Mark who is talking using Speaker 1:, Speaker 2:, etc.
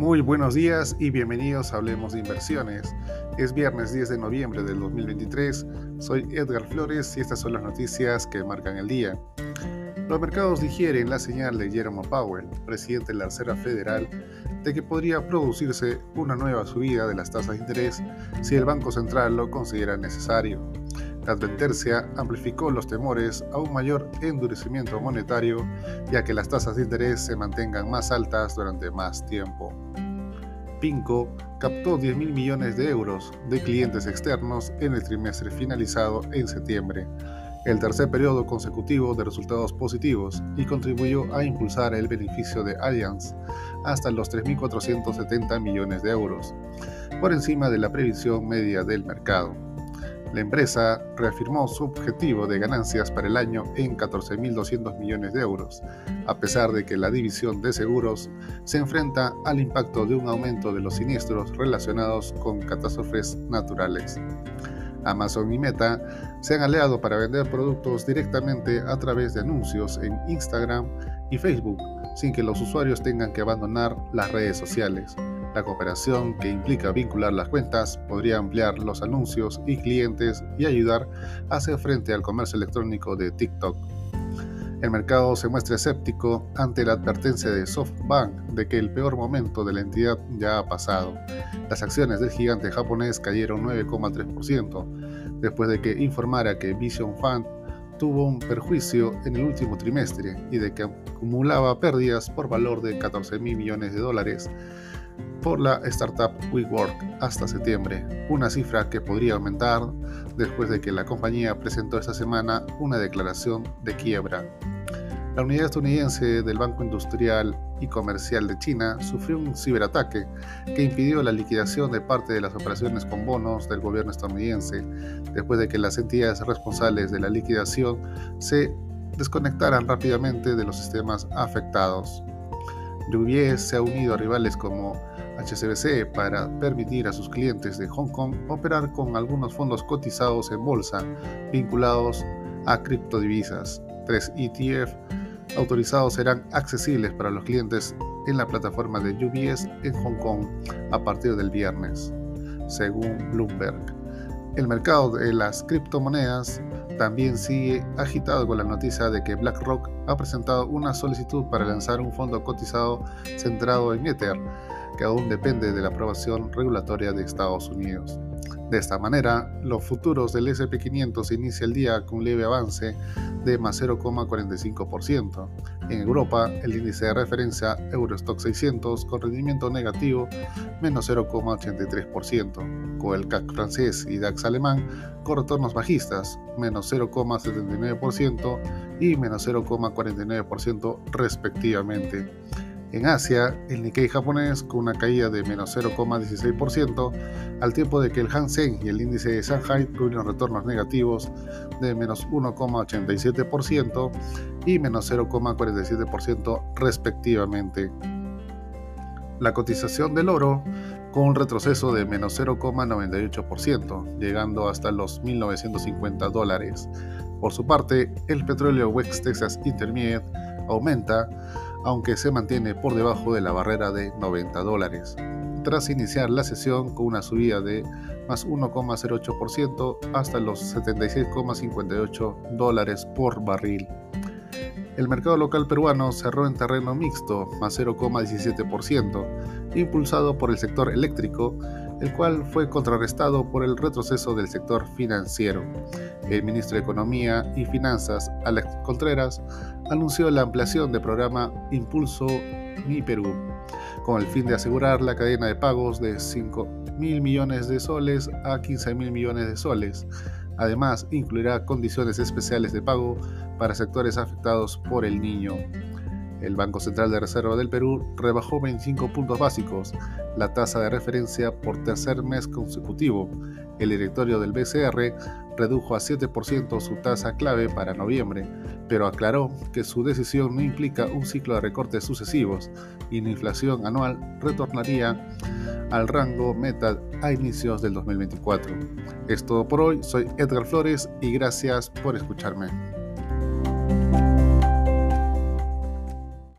Speaker 1: Muy buenos días y bienvenidos a Hablemos de Inversiones. Es viernes 10 de noviembre del 2023. Soy Edgar Flores y estas son las noticias que marcan el día. Los mercados digieren la señal de Jerome Powell, presidente de la Reserva Federal, de que podría producirse una nueva subida de las tasas de interés si el Banco Central lo considera necesario. La advertencia amplificó los temores a un mayor endurecimiento monetario, ya que las tasas de interés se mantengan más altas durante más tiempo. Pinco captó 10 mil millones de euros de clientes externos en el trimestre finalizado en septiembre, el tercer periodo consecutivo de resultados positivos, y contribuyó a impulsar el beneficio de Allianz hasta los 3.470 millones de euros, por encima de la previsión media del mercado. La empresa reafirmó su objetivo de ganancias para el año en 14.200 millones de euros, a pesar de que la división de seguros se enfrenta al impacto de un aumento de los siniestros relacionados con catástrofes naturales. Amazon y Meta se han aliado para vender productos directamente a través de anuncios en Instagram y Facebook, sin que los usuarios tengan que abandonar las redes sociales. La cooperación, que implica vincular las cuentas, podría ampliar los anuncios y clientes y ayudar a hacer frente al comercio electrónico de TikTok. El mercado se muestra escéptico ante la advertencia de SoftBank de que el peor momento de la entidad ya ha pasado. Las acciones del gigante japonés cayeron 9,3% después de que informara que Vision Fund tuvo un perjuicio en el último trimestre y de que acumulaba pérdidas por valor de 14 mil millones de dólares por la startup WeWork hasta septiembre, una cifra que podría aumentar después de que la compañía presentó esta semana una declaración de quiebra. La unidad estadounidense del Banco Industrial y Comercial de China sufrió un ciberataque que impidió la liquidación de parte de las operaciones con bonos del gobierno estadounidense, después de que las entidades responsables de la liquidación se desconectaran rápidamente de los sistemas afectados. UBS se ha unido a rivales como HSBC para permitir a sus clientes de Hong Kong operar con algunos fondos cotizados en bolsa vinculados a criptodivisas. Tres ETF autorizados serán accesibles para los clientes en la plataforma de UBS en Hong Kong a partir del viernes, según Bloomberg. El mercado de las criptomonedas también sigue agitado con la noticia de que BlackRock ha presentado una solicitud para lanzar un fondo cotizado centrado en Ether, que aún depende de la aprobación regulatoria de Estados Unidos. De esta manera, los futuros del SP500 inicia el día con un leve avance de más 0,45%. En Europa, el índice de referencia Eurostock 600 con rendimiento negativo menos 0,83%, con el CAC francés y DAX alemán con retornos bajistas menos 0,79% y menos 0,49% respectivamente. En Asia, el Nikkei japonés con una caída de menos 0,16%, al tiempo de que el Hansen y el índice de Shanghai tuvieron retornos negativos de menos 1,87% y menos 0,47% respectivamente. La cotización del oro con un retroceso de menos 0,98%, llegando hasta los 1.950 dólares. Por su parte, el petróleo West Texas Intermediate aumenta aunque se mantiene por debajo de la barrera de 90 dólares, tras iniciar la sesión con una subida de más 1,08% hasta los 76,58 dólares por barril. El mercado local peruano cerró en terreno mixto, más 0,17%, impulsado por el sector eléctrico, el cual fue contrarrestado por el retroceso del sector financiero. El ministro de Economía y Finanzas, Alex Contreras, anunció la ampliación del programa Impulso Mi Perú, con el fin de asegurar la cadena de pagos de 5 mil millones de soles a 15 mil millones de soles. Además, incluirá condiciones especiales de pago para sectores afectados por el niño. El Banco Central de Reserva del Perú rebajó 25 puntos básicos, la tasa de referencia por tercer mes consecutivo. El directorio del BCR redujo a 7% su tasa clave para noviembre, pero aclaró que su decisión no implica un ciclo de recortes sucesivos y la inflación anual retornaría al rango meta a inicios del 2024. Es todo por hoy, soy Edgar Flores y gracias por escucharme.